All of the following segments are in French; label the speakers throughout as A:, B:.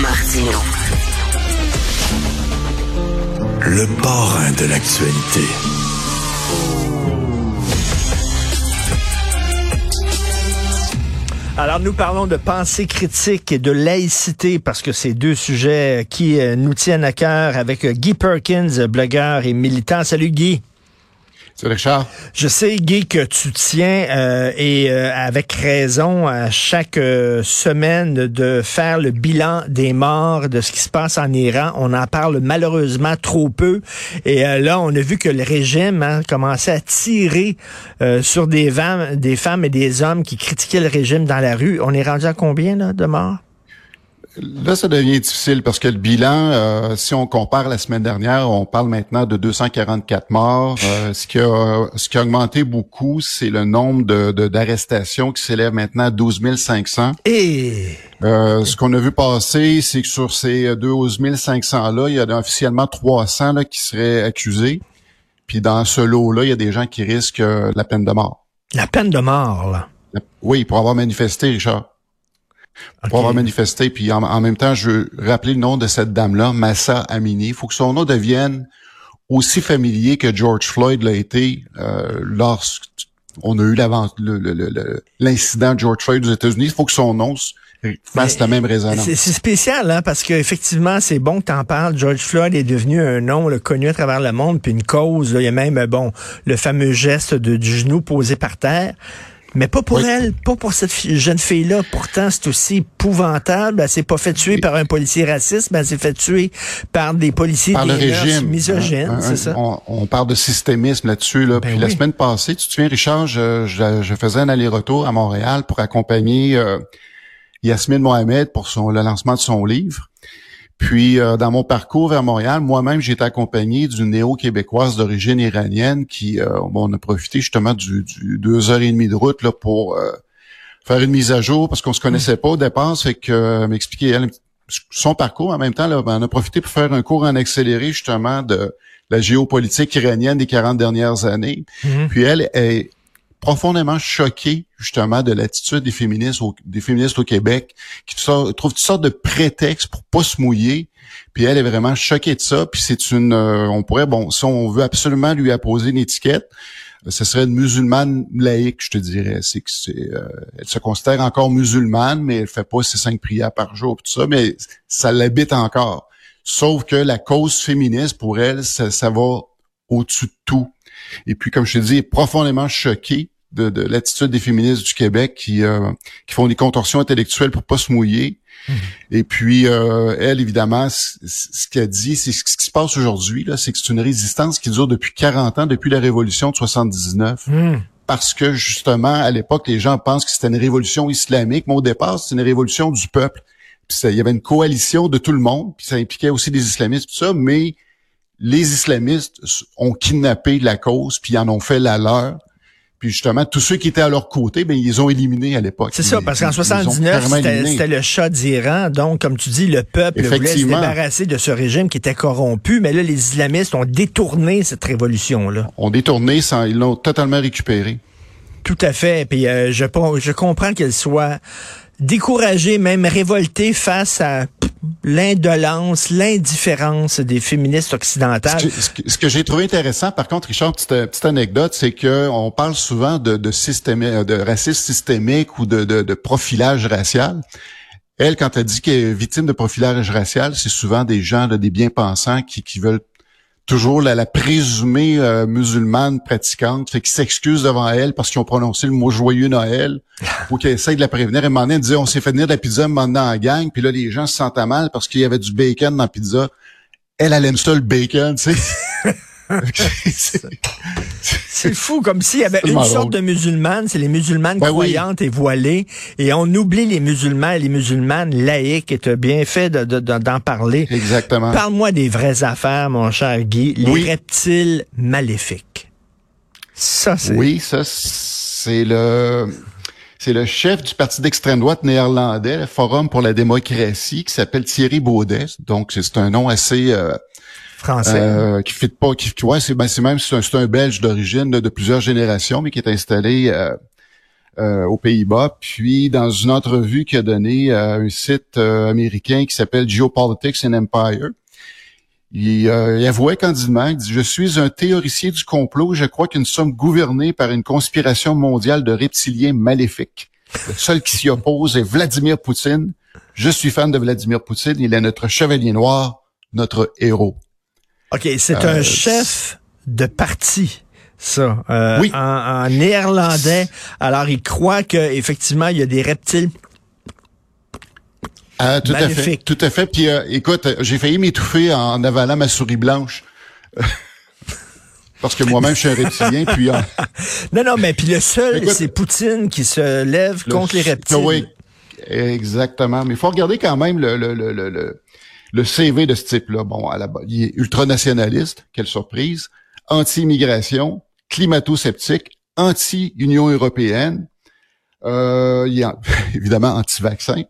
A: Martino.
B: Le parrain de l'actualité.
C: Alors, nous parlons de pensée critique et de laïcité parce que c'est deux sujets qui euh, nous tiennent à cœur avec Guy Perkins, blogueur et militant. Salut Guy. Je sais, Guy, que tu tiens, euh, et euh, avec raison, à chaque euh, semaine de faire le bilan des morts, de ce qui se passe en Iran. On en parle malheureusement trop peu. Et là, on a vu que le régime hein, commençait à tirer sur des, des femmes et des hommes qui critiquaient le régime dans la rue. On est rendu à combien de morts?
D: Là, ça devient difficile parce que le bilan, euh, si on compare la semaine dernière, on parle maintenant de 244 morts. Euh, ce, qui a, ce qui a augmenté beaucoup, c'est le nombre de, d'arrestations qui s'élève maintenant à 12 500.
C: Et...
D: Euh, ce qu'on a vu passer, c'est que sur ces 12 500-là, il y a officiellement 300 là, qui seraient accusés. Puis dans ce lot-là, il y a des gens qui risquent la peine de mort.
C: La peine de mort, là?
D: Oui, pour avoir manifesté, Richard. Pour avoir manifesté. Puis en, même temps, je veux rappeler le nom de cette dame-là, Massa Amini. Il faut que son nom devienne aussi familier que George Floyd l'a été euh, lorsqu'on a eu l'incident de George Floyd aux États-Unis. Il faut que son nom fasse la même résonance.
C: C'est spécial, hein, parce qu'effectivement, c'est bon que tu en parles. George Floyd est devenu un nom le connu à travers le monde, puis une cause. il y a même, bon, le fameux geste de, du genou posé par terre. Mais pas pour elle, pas pour cette jeune fille-là. Pourtant, c'est aussi épouvantable. Elle s'est pas fait tuer par un policier raciste, mais elle s'est fait tuer par des policiers
D: par le
C: régime. misogynes, c'est ça?
D: On, parle de systémisme là-dessus. Là. Ben Puis la semaine passée, tu te souviens, Richard, je, je, faisais un aller-retour à Montréal pour accompagner euh, Yasmine Mohamed pour son, le lancement de son livre. Puis, euh, dans mon parcours vers Montréal, moi-même, j'ai été accompagné d'une néo-québécoise d'origine iranienne qui, euh, bon, on a profité justement du, deux heures et demie de route là pour euh, faire une mise à jour parce qu'on se connaissait pas au départ, fait que m'expliquer elle son parcours. En même temps, là, ben, on a profité pour faire un cours en accéléré justement de la géopolitique iranienne des 40 dernières années. Mm-hmm. Puis elle est profondément choquée justement de l'attitude des féministes au, des féministes au Québec qui trouvent toutes sortes de prétextes pour pas se mouiller. Puis elle est vraiment choquée de ça. Puis c'est une, euh, on pourrait, bon, si on veut absolument lui apposer une étiquette, ce serait une musulmane laïque, je te dirais. C'est que c'est, euh, elle se considère encore musulmane, mais elle fait pas ses cinq prières par jour, tout ça, mais ça l'habite encore. Sauf que la cause féministe pour elle, ça, ça va au-dessus de tout. Et puis, comme je te dis, profondément choquée de, de l'attitude des féministes du Québec qui, euh, qui font des contorsions intellectuelles pour pas se mouiller. Mhm. Et puis, euh, elle, évidemment, ce qu'elle dit, c'est ce qui se passe aujourd'hui, là, c'est que c'est une résistance qui dure depuis 40 ans, depuis la révolution de 79. Mhm. Parce que, justement, à l'époque, les gens pensent que c'était une révolution islamique, mais au départ, c'est une révolution du peuple. Puis il y avait une coalition de tout le monde, puis ça impliquait aussi des islamistes, tout ça, mais les islamistes ont kidnappé la cause, puis en ont fait la leur. Puis justement, tous ceux qui étaient à leur côté, ben ils ont éliminé à l'époque.
C: C'est ça, parce qu'en 79, c'était le chat d'Iran. Donc, comme tu dis, le peuple voulait se débarrasser de ce régime qui était corrompu. Mais là, les islamistes ont détourné cette révolution-là.
D: Ont détourné, sans, ils l'ont totalement récupéré.
C: Tout à fait. Puis euh, je, je comprends qu'elle soit découragée, même révoltée face à l'indolence, l'indifférence des féministes occidentales.
D: Ce que, j'ai trouvé intéressant, par contre, Richard, petite, anecdote, c'est que on parle souvent de, racisme systémique ou de, profilage racial. Elle, quand elle dit qu'elle est victime de profilage racial, c'est souvent des gens, des bien-pensants qui, qui veulent toujours la, la présumée euh, musulmane pratiquante, fait qu'ils s'excusent devant elle parce qu'ils ont prononcé le mot joyeux Noël, ou qu'ils essayent de la prévenir. Et un moment on s'est fait venir de la pizza maintenant en gang, puis là, les gens se sentaient mal parce qu'il y avait du bacon dans la pizza. Elle, elle aime ça, le bacon, tu sais.
C: c'est fou, comme s'il y avait une sorte de musulmane, c'est les musulmanes ben croyantes et voilées, et on oublie les musulmans et les musulmanes laïques, et tu as bien fait d'en parler.
D: Exactement.
C: Parle-moi des vraies affaires, mon cher Guy, les reptiles maléfiques.
D: Ça, c'est... Oui, ça, c'est le... C'est le chef du parti d'extrême droite néerlandais, le Forum pour la démocratie, qui s'appelle Thierry Baudet. Donc, c'est un nom assez... Euh,
C: Français.
D: Euh, qui fait pas, qui, ouais, c'est ben, même c'est un, un, Belge d'origine de, plusieurs générations, mais qui est installé euh, aux Pays-Bas. Puis dans une entrevue qu'il a donnée à un site américain qui s'appelle Geopolitics and Empire, il, avouait candidement, il dit, je suis un théoricien du complot, je crois que nous sommes gouvernés par une conspiration mondiale de reptiliens maléfiques. Le seul qui s'y oppose est Vladimir Poutine. Je suis fan de Vladimir Poutine, il est notre chevalier noir, notre héros.
C: OK, c'est un euh, chef de parti ça, euh, oui. en, néerlandais. Alors, il croit qu'effectivement, il y a des reptiles
D: ah, tout à fait, tout à fait. Puis, euh, écoute, j'ai failli m'étouffer en avalant ma souris blanche. Parce que moi-même, je suis un reptilien, puis...
C: non, non, mais puis le seul, c'est Poutine qui se lève contre les reptiles. Oui,
D: exactement. Mais il faut regarder quand même le, le, le, le, le CV de ce type-là, bon, à la il est ultranationaliste, quelle surprise, anti-immigration, climato-sceptique, anti-Union européenne, euh, il est évidemment anti-vaccin.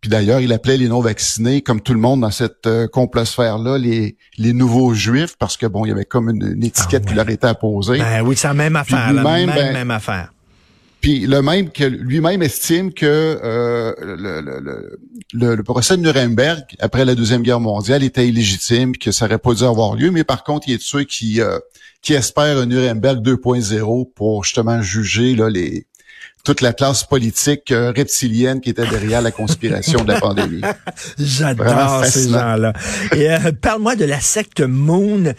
D: Puis d'ailleurs, il appelait les non-vaccinés, comme tout le monde dans cette euh, complosphère-là, les, les nouveaux juifs, parce que bon, il y avait comme une, étiquette ah qui leur était apposée.
C: Ben oui, c'est la même affaire, la même, ben, même affaire.
D: Puis le même que lui-même estime que euh, le, procès de Nuremberg après la deuxième guerre mondiale était illégitime, que ça n'aurait pas dû avoir lieu. Mais par contre, il est de ceux qui euh, qui espèrent un Nuremberg 2.0 pour justement juger là les toute la classe politique euh, reptilienne qui était derrière la conspiration de la pandémie.
C: J'adore ces gens-là. Et euh, parle-moi de la secte Moon.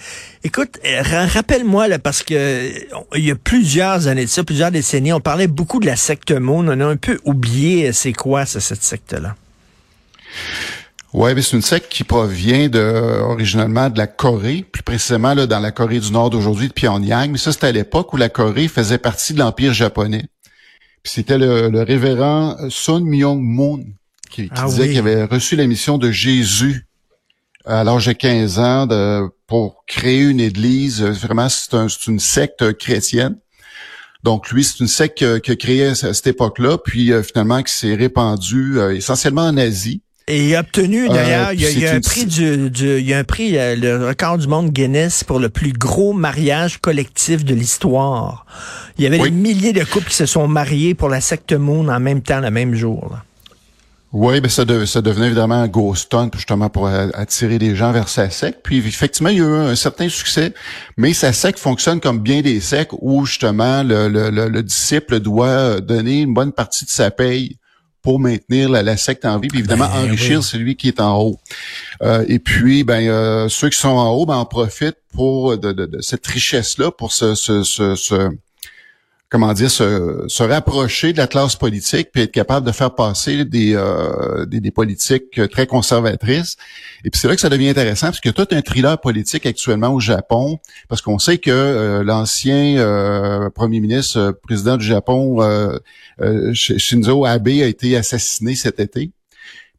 C: Écoute, euh, rappelle-moi là parce que il y a plusieurs années de ça, plusieurs décennies, on parlait beaucoup de la secte Moon. On a un peu oublié c'est quoi cette secte-là?
D: Oui, mais c'est une secte qui provient de, originalement de la Corée, plus précisément là, dans la Corée du Nord d'aujourd'hui, de Pyongyang. Mais ça, c'était à l'époque où la Corée faisait partie de l'Empire japonais c'était le, révérend Sun Myung Moon qui, ah disait qu'il avait reçu la mission de Jésus à l'âge de 15 ans de, pour créer une église. Vraiment, c'est une secte chrétienne. Donc lui, c'est une secte qui a créé à cette époque-là, puis euh, finalement qui s'est répandue euh, essentiellement en Asie.
C: Et il a obtenu, euh, d'ailleurs, il, y a, un prix du, il y a un prix, le record du monde Guinness pour le plus gros mariage collectif de l'histoire. Il y avait des milliers de couples qui se sont mariés pour la secte Moon en même temps, le même jour.
D: Oui, ben ça, ça devenait évidemment un ghost hunt justement pour attirer les gens vers sa secte. Puis effectivement, il y a eu un certain succès, mais sa secte fonctionne comme bien des sectes où justement le, le, le disciple doit donner une bonne partie de sa paye pour maintenir la, secte en vie, puis évidemment ben enrichir celui qui est en haut. Euh, et puis, ben euh, ceux qui sont en haut, ben en profitent pour de, de, cette richesse-là, pour se, se, se, se comment dire, se, rapprocher de la classe politique, puis être capable de faire passer des, euh, des, politiques très conservatrices. Et puis c'est là que ça devient intéressant, parce que tout un thriller politique actuellement au Japon, parce qu'on sait que euh, l'ancien euh, premier ministre, président du Japon, Shinzo Abe, a été assassiné cet été.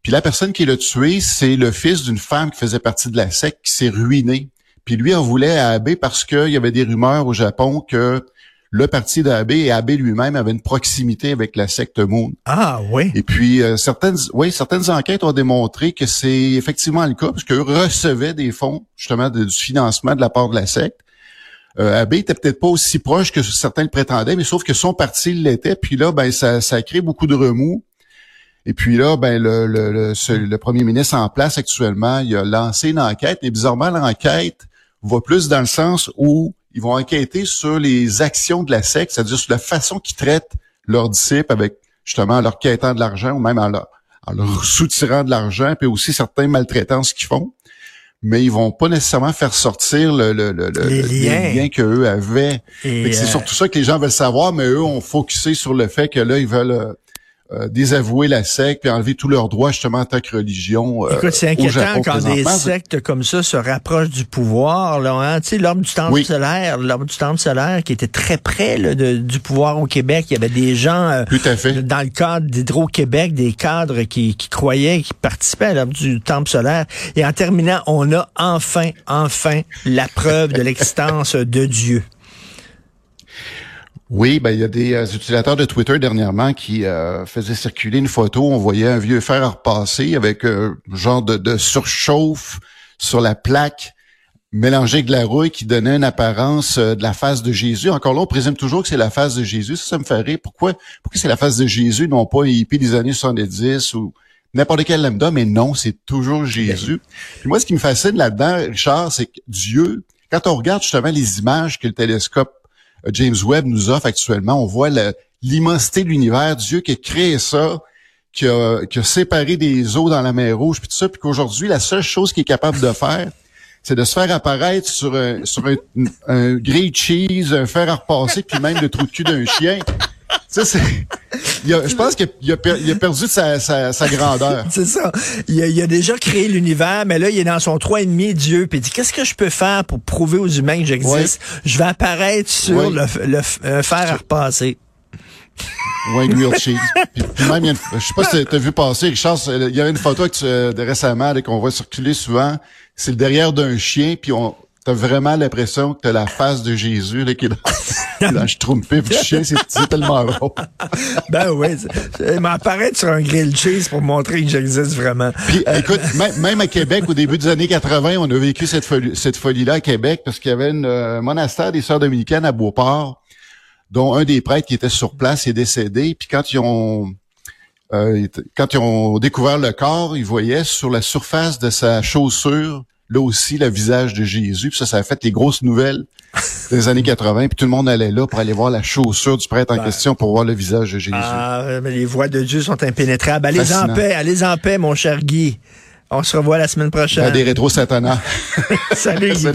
D: Puis la personne qui l'a tué, c'est le fils d'une femme qui faisait partie de la secte qui s'est ruinée. Puis lui en voulait à Abe parce qu'il y avait des rumeurs au Japon que le parti d'Abbé et Abbé lui-même avait une proximité avec la secte Moon.
C: Ah oui.
D: Et puis euh, certaines, oui, certaines enquêtes ont démontré que c'est effectivement le cas, parce qu'eux recevaient des fonds justement du financement de la part de la secte. Euh, Abbé était peut-être pas aussi proche que certains le prétendaient, mais sauf que son parti l'était. Puis là, ben ça, ça a créé beaucoup de remous. Et puis là, ben le, le, le, premier ministre en place actuellement, il a lancé une enquête, mais bizarrement l'enquête va plus dans le sens où ils vont enquêter sur les actions de la secte, c'est-à-dire sur la façon qu'ils traitent leurs disciples avec justement leur quêtant de l'argent ou même en leur, soutirant de l'argent, puis aussi certains maltraitances qu'ils font. Mais ils vont pas nécessairement faire sortir le, le, le, les, liens. qu'eux avaient. C'est euh, surtout ça que les gens veulent savoir, mais eux ont focusé sur le fait que là, ils veulent euh, désavouer la secte et enlever tous leurs droits justement en tant que religion.
C: Euh, Écoute, c'est inquiétant quand des sectes comme ça se rapprochent du pouvoir. Là, hein? Tu sais, l'ordre du temple solaire, l'ordre du temple solaire qui était très près du pouvoir au Québec. Il y avait des gens euh,
D: Tout à fait.
C: dans le cadre d'Hydro-Québec, des cadres qui, qui croyaient, qui participaient à l'ordre du temple solaire. Et en terminant, on a enfin, enfin la preuve de l'existence de Dieu.
D: Oui, ben il y a des euh, utilisateurs de Twitter dernièrement qui euh, faisaient circuler une photo. On voyait un vieux fer à repasser avec un euh, genre de, surchauffe sur la plaque mélangé avec de la rouille qui donnait une apparence de la face de Jésus. Encore là, on présume toujours que c'est la face de Jésus. Ça, ça me fait rire. Pourquoi, pourquoi c'est la face de Jésus, non pas hippie des années 70 ou n'importe quel lambda, mais non, c'est toujours Jésus. Puis moi, ce qui me fascine là-dedans, Richard, c'est que Dieu, quand on regarde justement les images que le télescope James Webb nous offre actuellement, on voit l'immensité de l'univers, Dieu qui a créé ça, qui a, séparé des eaux dans la mer Rouge, puis tout ça, puis qu'aujourd'hui, la seule chose qu'il est capable de faire, c'est de se faire apparaître sur un, sur un, un cheese, un fer à repasser, puis même le trou de cul d'un chien. Ça, c'est. je pense qu'il a, a, perdu sa, sa, grandeur.
C: c'est ça. Il a, déjà créé l'univers, mais là, il est dans son trois et demi Dieu, puis il dit qu'est-ce que je peux faire pour prouver aux humains que j'existe? Je vais apparaître sur le, le, fer à repasser.
D: Oui, grilled cheese. Puis, même, il y a je sais pas si tu as vu passer, Richard, il y avait une photo que de récemment qu'on voit circuler souvent. C'est le derrière d'un chien, puis on, t'as vraiment l'impression que t'as la face de Jésus là, qui est dans, dans le du chien, c'est tellement drôle.
C: ben oui, il m'apparaît sur un grill cheese pour montrer que j'existe vraiment.
D: Puis écoute, même, à Québec, au début des années 80, on a vécu cette folie, cette folie-là à Québec parce qu'il y avait un euh, monastère des Sœurs dominicaines à Beauport, dont un des prêtres qui était sur place est décédé. Puis quand ils ont euh, quand ils ont découvert le corps, ils voyaient sur la surface de sa chaussure là aussi le visage de Jésus. Puis ça, ça a fait les grosses nouvelles des années 80. Puis tout le monde allait là pour aller voir la chaussure du prêtre en ben. question pour voir le visage de Jésus.
C: Ah, mais les voix de Dieu sont impénétrables. Allez en paix, allez en paix, mon cher Guy. On se revoit la semaine prochaine.
D: des rétro Satanás.
C: Salut, Guy